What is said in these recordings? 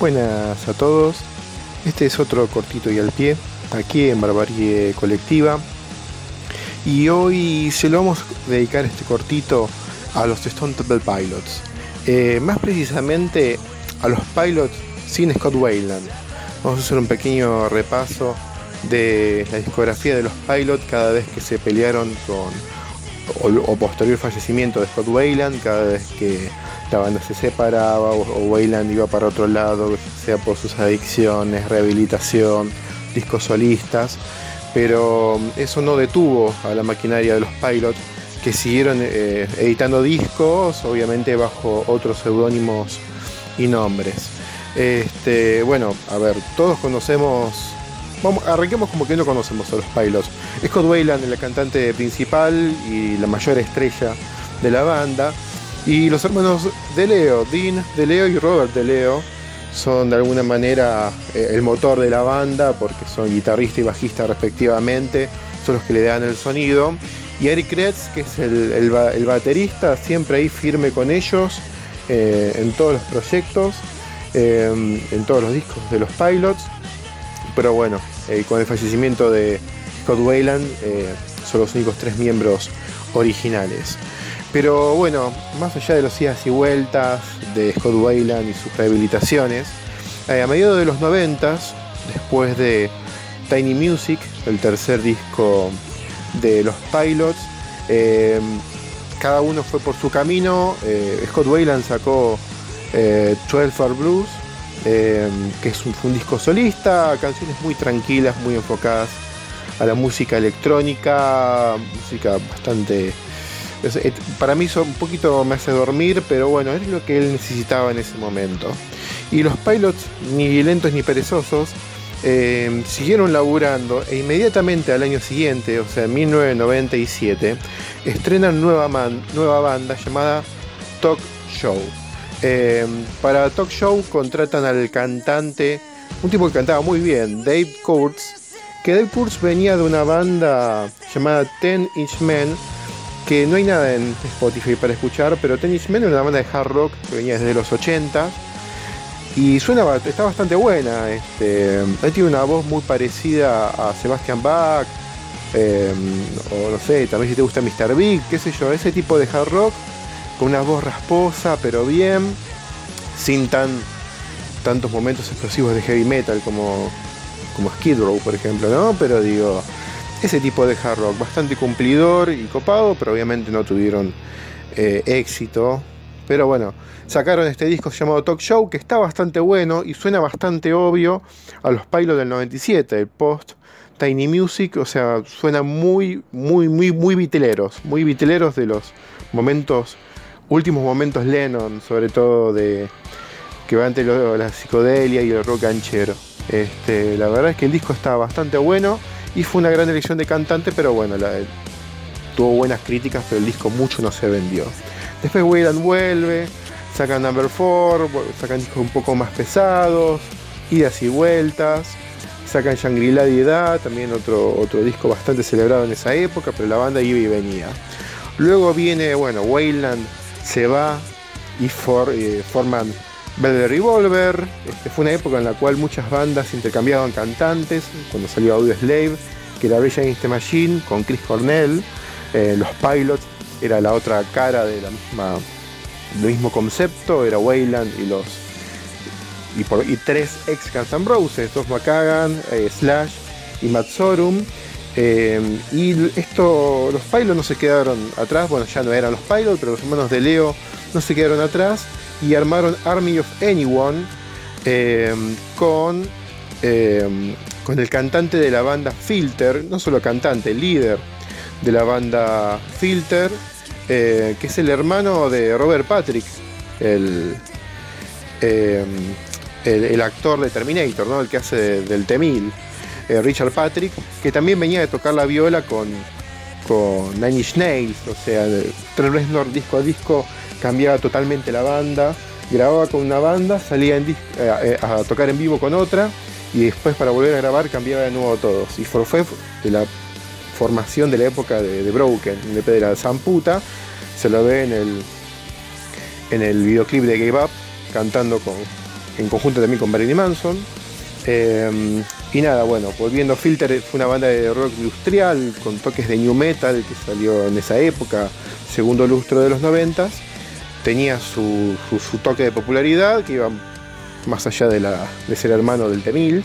Buenas a todos. Este es otro cortito y al pie, aquí en Barbarie Colectiva. Y hoy se lo vamos a dedicar este cortito a los Stone Temple Pilots. Eh, más precisamente a los pilots sin Scott Wayland. Vamos a hacer un pequeño repaso de la discografía de los pilots cada vez que se pelearon con o, posterior fallecimiento de Scott Wayland, cada vez que la banda se separaba o, Wayland iba para otro lado, sea por sus adicciones, rehabilitación, discos solistas, pero eso no detuvo a la maquinaria de los pilots que siguieron eh, editando discos, obviamente bajo otros seudónimos y nombres. Este, bueno, a ver, todos conocemos arranquemos como que no conocemos a los pilots. Scott Wayland la cantante principal y la mayor estrella de la banda. Y los hermanos de Leo, Dean de Leo y Robert de Leo, son de alguna manera eh, el motor de la banda porque son guitarrista y bajista respectivamente, son los que le dan el sonido. Y Eric Kretz, que es el, baterista, siempre ahí firme con ellos eh, en todos los proyectos, eh, en todos los discos de los pilots pero bueno, con el fallecimiento de Scott Wayland son los únicos tres miembros originales. Pero bueno, más allá de los idas y vueltas de Scott Wayland y sus rehabilitaciones, eh, a mediados de los 90, después de Tiny Music, el tercer disco de los Pilots, cada uno fue por su camino. Scott Wayland sacó 12 for Blues, eh, que es un, disco solista, canciones muy tranquilas, muy enfocadas a la música electrónica, música bastante... Eh, para mí eso un poquito me hace dormir, pero bueno, es lo que él necesitaba en ese momento. Y los pilots, ni lentos ni perezosos, eh, siguieron laburando e inmediatamente al año siguiente, o sea, en 1997, estrenan nueva, nueva banda llamada Talk Show. Em, para Talk Show contratan al cantante, un tipo que cantaba muy bien, Dave Kurtz, que Dave Kurtz venía de una banda llamada Ten Inch Men, que no hay nada en Spotify para escuchar, pero Ten Inch Men es una banda de hard rock que venía desde los 80 y suena, está bastante buena. Este, tiene una voz muy parecida a Sebastian Bach, em, o no sé, también si te gusta Mr. Big, qué sé yo, ese tipo de hard rock con una voz rasposa, pero bien, sin tan tantos momentos explosivos de heavy metal como, como Skid Row, por ejemplo, ¿no? Pero digo, ese tipo de hard rock, bastante cumplidor y copado, pero obviamente no tuvieron eh, éxito. Pero bueno, sacaron este disco llamado Talk Show, que está bastante bueno y suena bastante obvio a los pilots del 97, el post Tiny Music, o sea, suena muy, muy, muy, muy viteleros, muy viteleros de los momentos últimos momentos Lennon, sobre todo de que va entre la psicodelia y el rock anchero. Este, la verdad es que el disco está bastante bueno y fue una gran elección de cantante, pero bueno, tuvo buenas críticas, pero el disco mucho no se vendió. Después Wayland vuelve, sacan Number 4, sacan discos un poco más pesados, idas y vueltas, sacan Shangri-La Edad, también otro, otro disco bastante celebrado en esa época, pero la banda iba y venía. Luego viene, bueno, Wayland se va y eh, forman Velvet Revolver. Este, fue una época en la cual muchas bandas intercambiaban cantantes, cuando salió Audio Slave, que era Rage Against the Machine con Chris Cornell, eh, los Pilots era la otra cara del mismo concepto, era Wayland y los y, tres ex Guns N' Roses, Dos McCagan, eh, Slash y Matt Sorum. Eh, y esto, los Pilots no se quedaron atrás, bueno, ya no eran los Pilots, pero los hermanos de Leo no se quedaron atrás y armaron Army of Anyone eh, con, eh, con el cantante de la banda Filter, no solo cantante, líder de la banda Filter, que es el hermano de Robert Patrick, el, el, actor de Terminator, ¿no? el que hace del T-1000. Eh, Richard Patrick, que también venía de tocar la viola con, con Nine Inch Nails, o sea, Trent Reznor disco a disco cambiaba totalmente la banda, grababa con una banda, salía en eh, eh, a tocar en vivo con otra y después para volver a grabar cambiaba de nuevo todos. Y fue de la formación de la época de, Broken, de Pedra Zamputa, se lo ve en el, en el videoclip de Gave Up cantando con en conjunto también con Marilyn Manson. Eh, y nada, bueno, volviendo Filter fue una banda de rock industrial con toques de new metal que salió en esa época, segundo lustro de los noventas. Tenía su, toque de popularidad que iba más allá de, la, de ser hermano del Temil.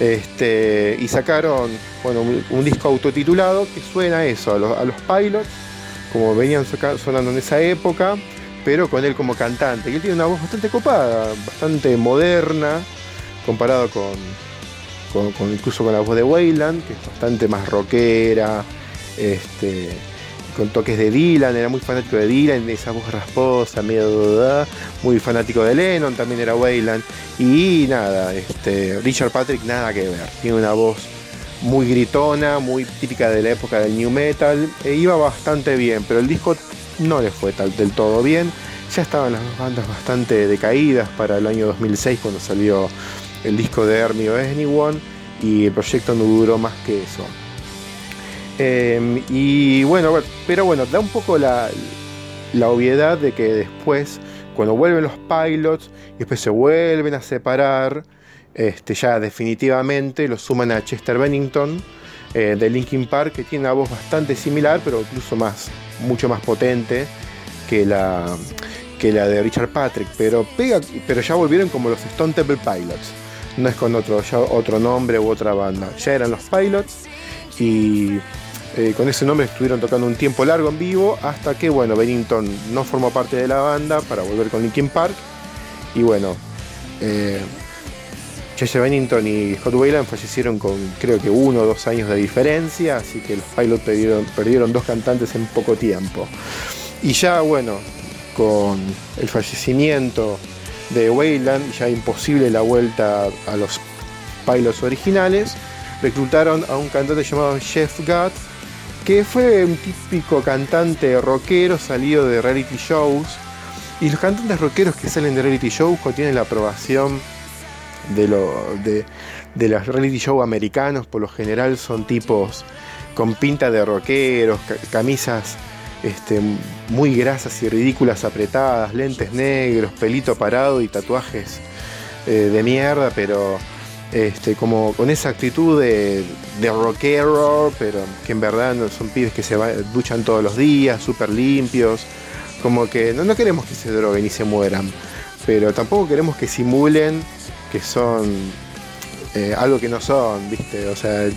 Este, y sacaron bueno, un, disco autotitulado que suena eso, a los, a los pilots, como venían sonando en esa época, pero con él como cantante. Y él tiene una voz bastante copada, bastante moderna, comparado con, con, incluso con la voz de Wayland, que es bastante más rockera, este, con toques de Dylan, era muy fanático de Dylan, esa voz rasposa, medio muy fanático de Lennon, también era Wayland. Y nada, este, Richard Patrick nada que ver, tiene una voz muy gritona, muy típica de la época del new metal, e iba bastante bien, pero el disco no le fue tal, del todo bien. Ya estaban las bandas bastante decaídas para el año 2006 cuando salió el disco de Ernie Anyone y el proyecto no duró más que eso. Em, y bueno, pero bueno, da un poco la, obviedad de que después, cuando vuelven los pilots y después se vuelven a separar, este, ya definitivamente los suman a Chester Bennington eh, de Linkin Park, que tiene una voz bastante similar, pero incluso más, mucho más potente que la, que la de Richard Patrick. Pero, pega, pero ya volvieron como los Stone Temple Pilots no es con otro, otro nombre u otra banda. Ya eran los Pilots y eh, con ese nombre estuvieron tocando un tiempo largo en vivo hasta que, bueno, Bennington no formó parte de la banda para volver con Linkin Park. Y bueno, eh, Bennington y Scott Wayland fallecieron con creo que uno o dos años de diferencia, así que los Pilots perdieron, perdieron dos cantantes en poco tiempo. Y ya, bueno, con el fallecimiento de Wayland, ya imposible la vuelta a los pilots originales, reclutaron a un cantante llamado Jeff Gutt, que fue un típico cantante rockero salido de reality shows. Y los cantantes rockeros que salen de reality shows tienen la aprobación de, lo, de, de los reality shows americanos, por lo general son tipos con pinta de rockeros, camisas este, muy grasas y ridículas apretadas, lentes negros, pelito parado y tatuajes eh, de mierda, pero este, como con esa actitud de, rockero, pero que en verdad son pibes que se duchan todos los días, súper limpios, como que no, no queremos que se droguen y se mueran, pero tampoco queremos que simulen que son eh, algo que no son, ¿viste? O sea,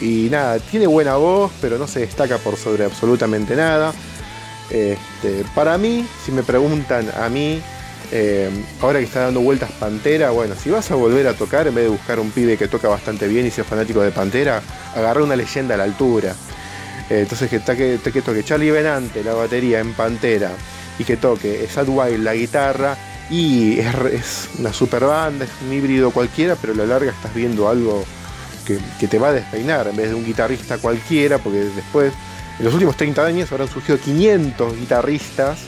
y nada, tiene buena voz, pero no se destaca por sobre absolutamente nada. Este, para mí, si me preguntan a mí, eh, ahora que está dando vueltas Pantera, bueno, si vas a volver a tocar, en vez de buscar un pibe que toca bastante bien y sea fanático de Pantera, agarra una leyenda a la altura. Eh, entonces que, que, que toque Charlie Benante la batería en Pantera y que toque Sad Wild la guitarra y es, es, una super banda, es un híbrido cualquiera, pero a la larga estás viendo algo que, te va a despeinar en vez de un guitarrista cualquiera, porque después, en los últimos 30 años, habrán surgido 500 guitarristas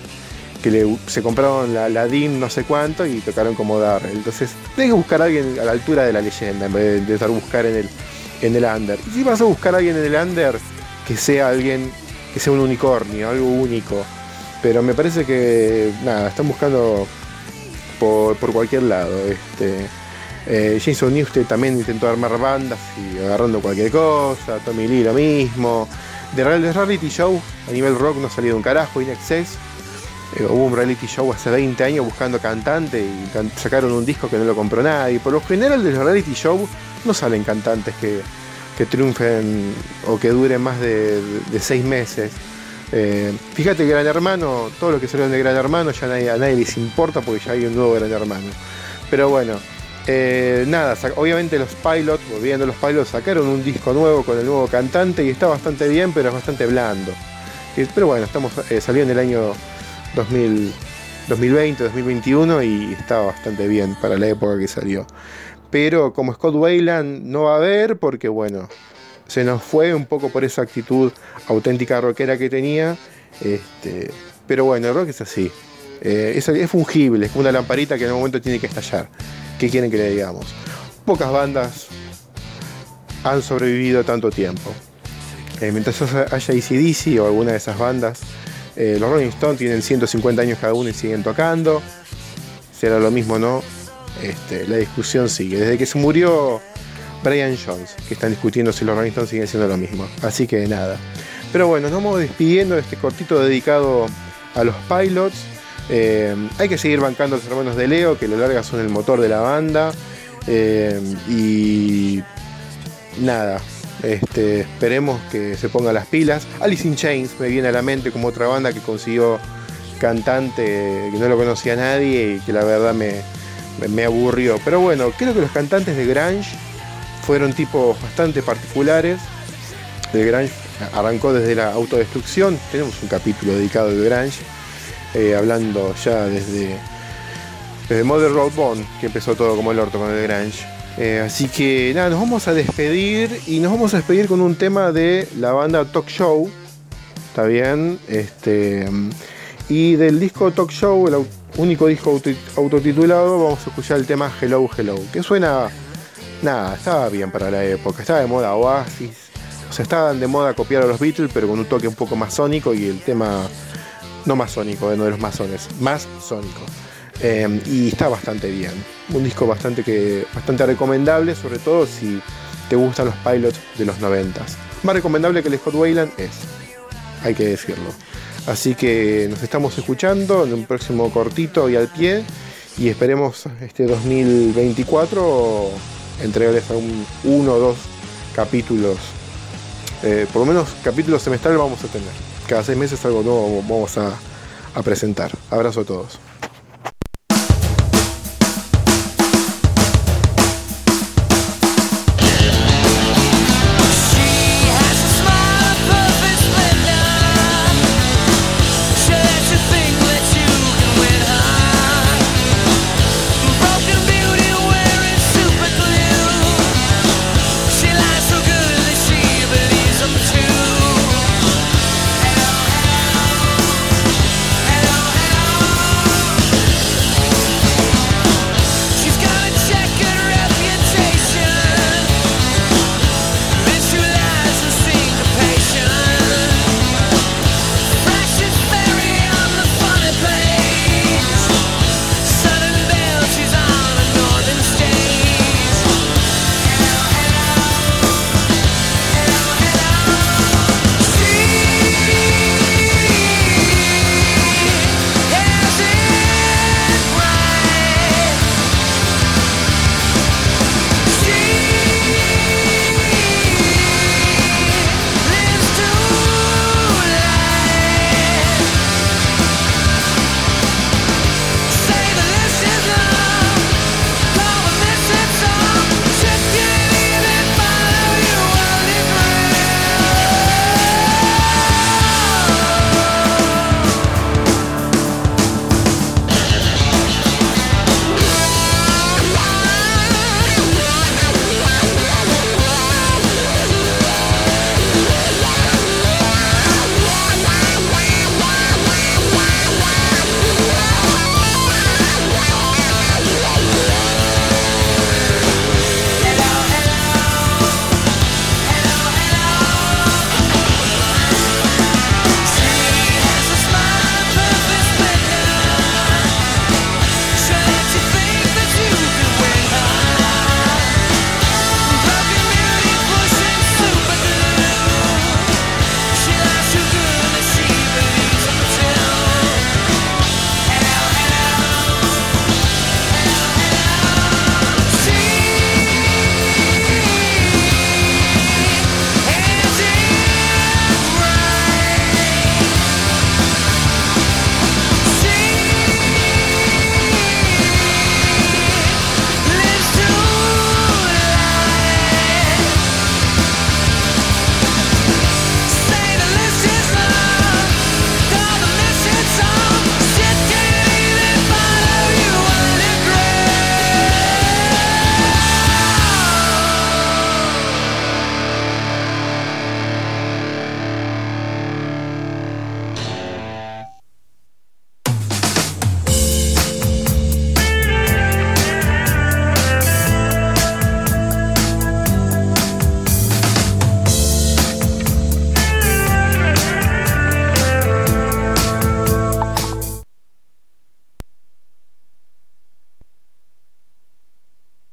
que se compraron la, la, no sé cuánto y tocaron como dar. Entonces, tienes que buscar a alguien a la altura de la leyenda en vez de, estar buscar en el, en el under. Y si vas a buscar a alguien en el under, que sea alguien, que sea un unicornio, algo único. Pero me parece que, nada, están buscando por, por cualquier lado. Este, eh, Jason Newsted también intentó armar bandas y agarrando cualquier cosa. Tommy Lee lo mismo. De reality show a nivel rock no ha salido un carajo. In Excess eh, hubo un reality show hace 20 años buscando cantante y sacaron un disco que no lo compró nadie. Por lo general de los reality show no salen cantantes que, triunfen o que duren más de, 6 meses. Eh, fíjate Gran Hermano, todo lo que salió de Gran Hermano ya a nadie les importa porque ya hay un nuevo Gran Hermano. Pero bueno, eh, nada, obviamente los pilots, volviendo los pilots, sacaron un disco nuevo con el nuevo cantante y está bastante bien, pero es bastante blando. pero bueno, estamos eh, saliendo en el año 2020, 2021 y está bastante bien para la época que salió. Pero como Scott Wayland no va a haber porque bueno, se nos fue un poco por esa actitud auténtica rockera que tenía. Este, pero bueno, el rock es así. Eh, es, es fungible, es como una lamparita que en algún momento tiene que estallar. ¿Qué quieren que le digamos? Pocas bandas han sobrevivido tanto tiempo. Eh, mientras haya ACDC o alguna de esas bandas, eh, los Rolling Stones tienen 150 años cada uno y siguen tocando. Será lo mismo, ¿no? este, la discusión sigue. Desde que se murió Brian Jones, que están discutiendo si los Rolling Stones siguen siendo lo mismo. Así que nada. Pero bueno, nos vamos despidiendo de este cortito dedicado a los pilots. Eh, hay que seguir bancando a los hermanos de Leo, que lo larga son el motor de la banda. Eh, y nada, este, esperemos que se pongan las pilas. Alice in Chains me viene a la mente como otra banda que consiguió cantante que no lo conocía nadie y que la verdad me, aburrió. Pero bueno, creo que los cantantes de Grange fueron tipos bastante particulares. De Grange arrancó desde la autodestrucción. Tenemos un capítulo dedicado al Grange, eh, hablando ya desde, desde Mother Road Bond, que empezó todo como el orto con el Grange. Eh, así que nada, nos vamos a despedir y nos vamos a despedir con un tema de la banda Talk Show. ¿Está bien? Este, y del disco Talk Show, el único disco autotitulado, vamos a escuchar el tema Hello Hello, que suena, nada, estaba bien para la época, estaba de moda Oasis, o sea, estaban de moda copiar a los Beatles, pero con un toque un poco más sónico y el tema, no más sónico, no de los masones, más sónico. Eh, y está bastante bien. Un disco bastante, que, bastante recomendable, sobre todo si te gustan los pilots de los 90. Más recomendable que el Scott Wayland es, hay que decirlo. Así que nos estamos escuchando en un próximo cortito y al pie. Y esperemos este 2024 entregarles un, uno o dos capítulos. Eh, por lo menos capítulos semestrales vamos a tener. Cada seis meses algo nuevo vamos a, a presentar. Abrazo a todos.